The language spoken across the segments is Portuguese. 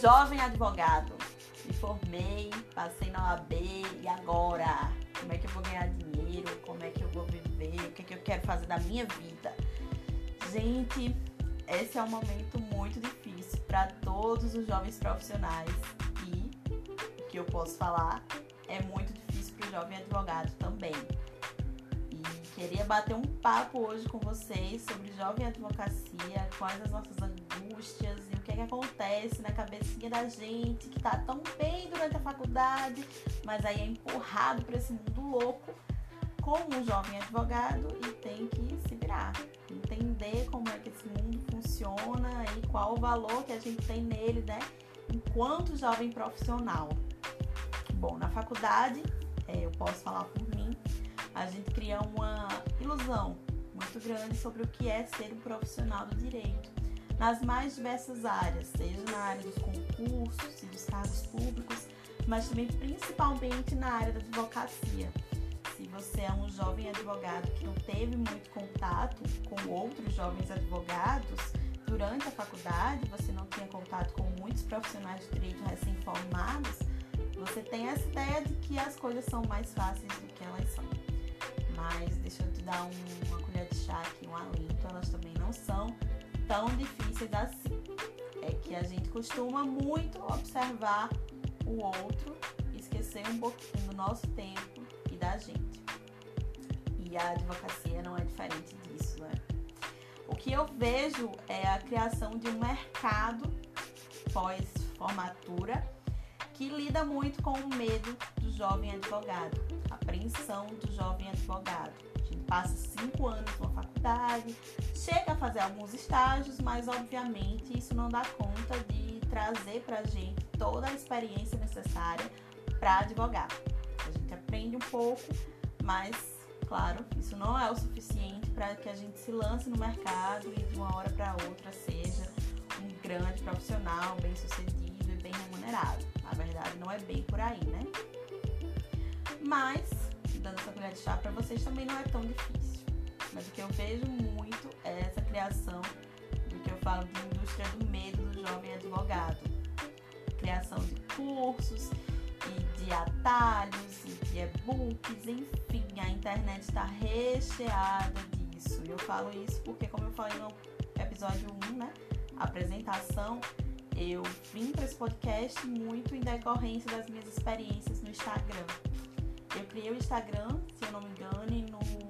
Jovem advogado. Me formei, passei na OAB e agora? Como é que eu vou ganhar dinheiro? Como é que eu vou viver? O que, é que eu quero fazer da minha vida? Gente, esse é um momento muito difícil para todos os jovens profissionais e o que eu posso falar é muito difícil para o jovem advogado também. E queria bater um papo hoje com vocês sobre jovem advocacia, quais as nossas angústias que, acontece na cabecinha da gente que tá tão bem durante a faculdade, mas aí é empurrado para esse mundo louco como um jovem advogado e tem que se virar, entender como é que esse mundo funciona e qual o valor que a gente tem nele, né? Enquanto jovem profissional. Bom, na faculdade, é, eu posso falar por mim, a gente cria uma ilusão muito grande sobre o que é ser um profissional do direito nas mais diversas áreas, seja na área dos concursos e dos cargos públicos, mas também principalmente na área da advocacia. Se você é um jovem advogado que não teve muito contato com outros jovens advogados durante a faculdade, você não tinha contato com muitos profissionais de direito recém-formados, você tem essa ideia de que as coisas são mais fáceis do que elas são. Mas deixa eu te dar um, uma colher de chá aqui, um alento, elas também não são tão difíceis assim. É que a gente costuma muito observar o outro esquecer um pouquinho do nosso tempo e da gente. E a advocacia não é diferente disso, né? O que eu vejo é a criação de um mercado pós-formatura que lida muito com o medo do jovem advogado, a apreensão do jovem advogado. Passa cinco anos numa faculdade, chega a fazer alguns estágios, mas obviamente isso não dá conta de trazer para a gente toda a experiência necessária para advogar. A gente aprende um pouco, mas claro, isso não é o suficiente para que a gente se lance no mercado e de uma hora para outra seja um grande profissional, bem sucedido e bem remunerado. Na verdade, não é bem por aí, né? Mas, dando essa colher de chá para vocês também não é tão difícil. Mas o que eu vejo muito é essa criação do que eu falo de indústria do medo do jovem advogado. Criação de cursos e de atalhos e de e-books, enfim, a internet está recheada disso. E eu falo isso porque, como eu falei no episódio 1, né? Apresentação, eu vim para esse podcast muito em decorrência das minhas experiências no Instagram. Eu criei o Instagram, se eu não me engano, no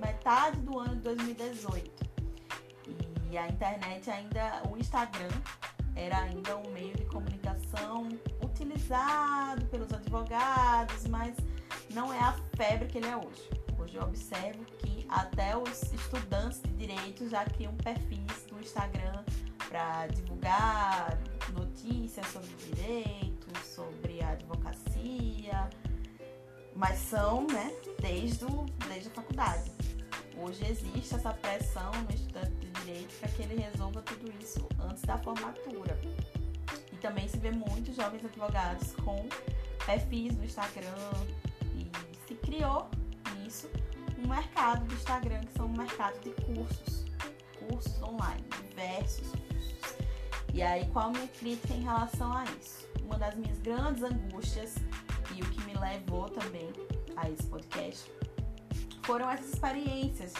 metade do ano de 2018. E a internet ainda, o Instagram era ainda um meio de comunicação utilizado pelos advogados, mas não é a febre que ele é hoje. Hoje eu observo que até os estudantes de direito já criam perfis no Instagram para divulgar notícias sobre direito, sobre a advocacia, mas são, né, desde, o, desde a faculdade. Hoje existe essa pressão no estudante de direito para que ele resolva tudo isso antes da formatura. E também se vê muitos jovens advogados com perfis no Instagram e se criou nisso um mercado do Instagram que são um mercado de cursos, cursos online, diversos e aí, qual a minha crítica em relação a isso? Uma das minhas grandes angústias e o que me levou também a esse podcast foram essas experiências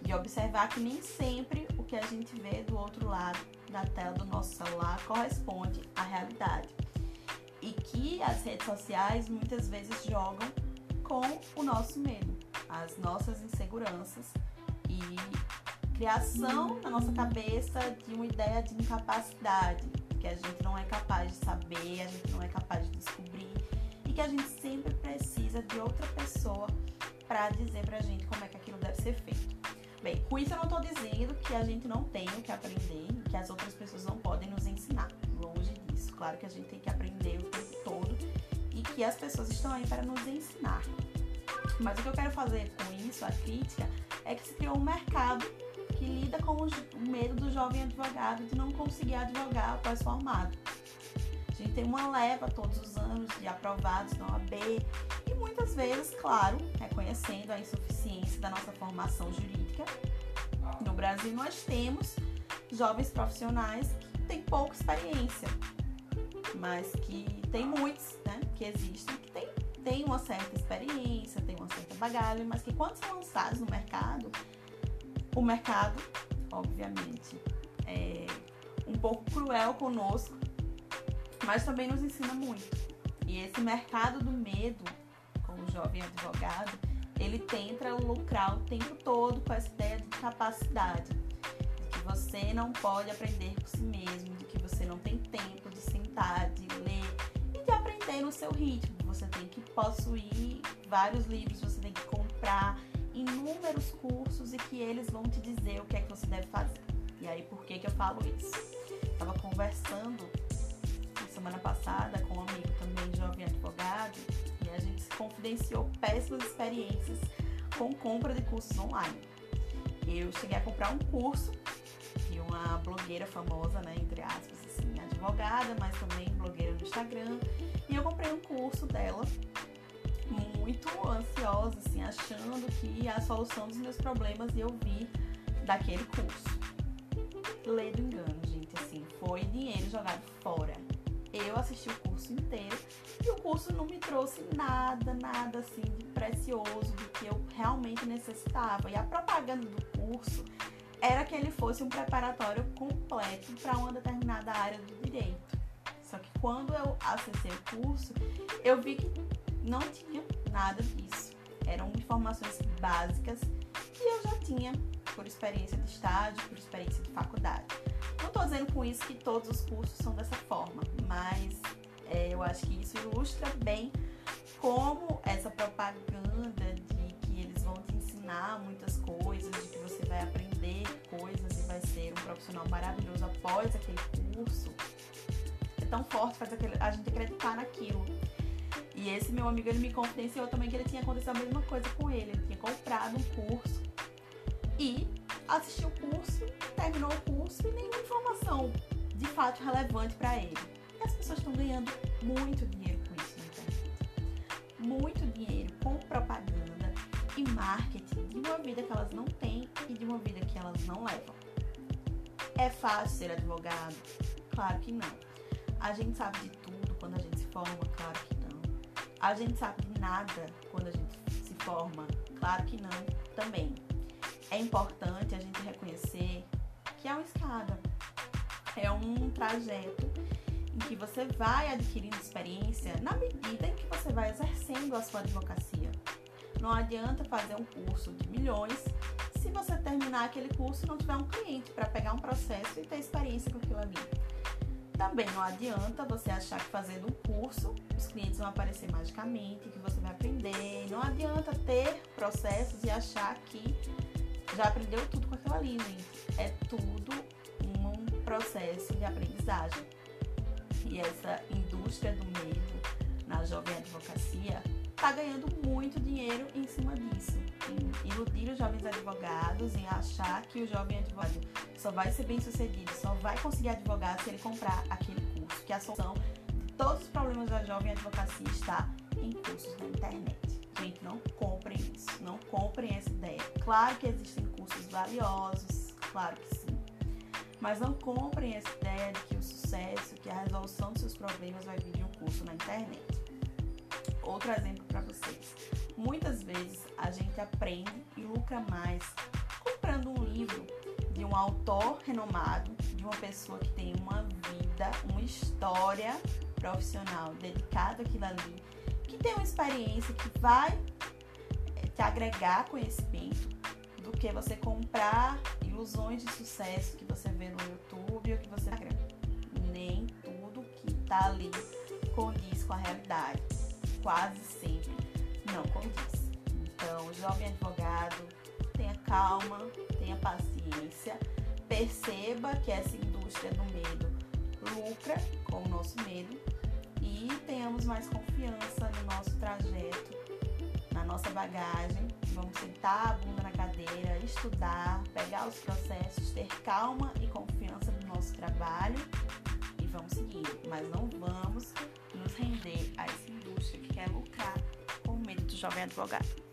de observar que nem sempre o que a gente vê do outro lado da tela do nosso celular corresponde à realidade. E que as redes sociais muitas vezes jogam com o nosso medo, as nossas inseguranças e criação na nossa cabeça de uma ideia de incapacidade, que a gente não é capaz de saber, a gente não é capaz de descobrir e que a gente sempre precisa de outra pessoa para dizer pra gente como é que aquilo deve ser feito. Bem, com isso eu não estou dizendo que a gente não tem o que aprender que as outras pessoas não podem nos ensinar. Longe disso. Claro que a gente tem que aprender o tempo todo e que as pessoas estão aí para nos ensinar. Mas o que eu quero fazer com isso, a crítica, é que se criou um mercado que lida com o medo do jovem advogado de não conseguir advogar após formado. A gente tem uma leva todos os anos de aprovados na OAB e muitas vezes, claro, reconhecendo a insuficiência da nossa formação jurídica. No Brasil, nós temos jovens profissionais tem pouca experiência, mas que tem muitos, né, que existem, que tem, tem uma certa experiência, tem uma certa bagagem, mas que quando são lançados no mercado, o mercado, obviamente, é um pouco cruel conosco, mas também nos ensina muito. E esse mercado do medo, como jovem advogado, ele tenta lucrar o tempo todo com essa ideia de capacidade, de que você não pode aprender por si mesmo, de que você não tem tempo de sentar, de ler e de aprender no seu ritmo. Você tem que possuir vários livros, você tem que comprar inúmeros cursos e que eles vão te dizer o que é que você deve fazer. E aí, por que que eu falo isso? Estava conversando semana passada com um amigo também jovem advogado e a gente confidenciou péssimas experiências com compra de cursos online. Eu cheguei a comprar um curso de uma blogueira famosa, né, entre aspas, assim, advogada, mas também blogueira no Instagram, e eu comprei um curso dela muito ansiosa, assim, achando que a solução dos meus problemas ia ouvir daquele curso. Lê do engano, gente, assim, foi dinheiro jogado fora eu assisti o curso inteiro e o curso não me trouxe nada, nada assim de precioso do que eu realmente necessitava. E a propaganda do curso era que ele fosse um preparatório completo para uma determinada área do direito. Só que quando eu acessei o curso, eu vi que não tinha nada disso. Eram informações básicas que eu já tinha por experiência de estágio, por experiência de faculdade. Não estou dizendo com isso que todos os cursos são dessa forma, mas é, eu acho que isso ilustra bem como essa propaganda de que eles vão te ensinar muitas coisas, de que você vai aprender coisas e vai ser um profissional maravilhoso após aquele curso, é tão forte, faz a gente acreditar naquilo. E esse meu amigo, ele me confidenciou também que ele tinha acontecido a mesma coisa com ele. Ele tinha comprado um curso e assistiu o curso, terminou o curso e nenhuma informação de fato relevante para ele. E as pessoas estão ganhando muito dinheiro com isso na. Muito dinheiro com propaganda e marketing de uma vida que elas não têm e de uma vida que elas não levam. É fácil ser advogado? Claro que não. A gente sabe de tudo quando a gente se forma? Claro que. A gente sabe de nada quando a gente se forma? Claro que não também é importante a gente reconhecer que é uma escada, é um trajeto em que você vai adquirindo experiência na medida em que você vai exercendo a sua advocacia. Não adianta fazer um curso de milhões se você terminar aquele curso e não tiver um cliente para pegar um processo e ter experiência com aquilo ali. Também não adianta você achar que fazendo um curso os clientes vão aparecer magicamente, que você vai aprender. Não adianta ter processos e achar que já aprendeu tudo com aquilo ali, gente. É tudo um processo de aprendizagem. E essa indústria do medo na jovem advocacia está ganhando muito dinheiro em cima disso. Iludir os jovens advogados, em achar que o jovem advogado só vai ser bem sucedido, só vai conseguir advogar se ele comprar aquele curso, que a solução de todos os problemas da jovem advocacia está em cursos na internet. Gente, não comprem isso, não comprem essa ideia. Claro que existem cursos valiosos, claro que sim. Mas não comprem essa ideia de que o sucesso, que a resolução dos seus problemas vai vir de um curso na internet. Outro exemplo para vocês. Muitas vezes a gente aprende e lucra mais comprando um livro de um autor renomado, de uma pessoa que tem uma vida, uma história profissional dedicada àquilo ali, que tem uma experiência que vai eh, te agregar conhecimento do que você comprar ilusões de sucesso que você vê no YouTube ou que você nem tudo que tá ali condiz com a realidade. Quase sempre não condiz. Então, jovem advogado, tenha calma, tenha paciência, perceba que essa indústria do medo lucra com o nosso medo e tenhamos mais confiança no nosso trajeto, na nossa bagagem. Vamos sentar a bunda na cadeira, estudar, pegar os processos, ter calma e confiança no nosso trabalho e vamos seguir. Mas não vamos nos render a essa indústria que quer lucrar do jovem advogado.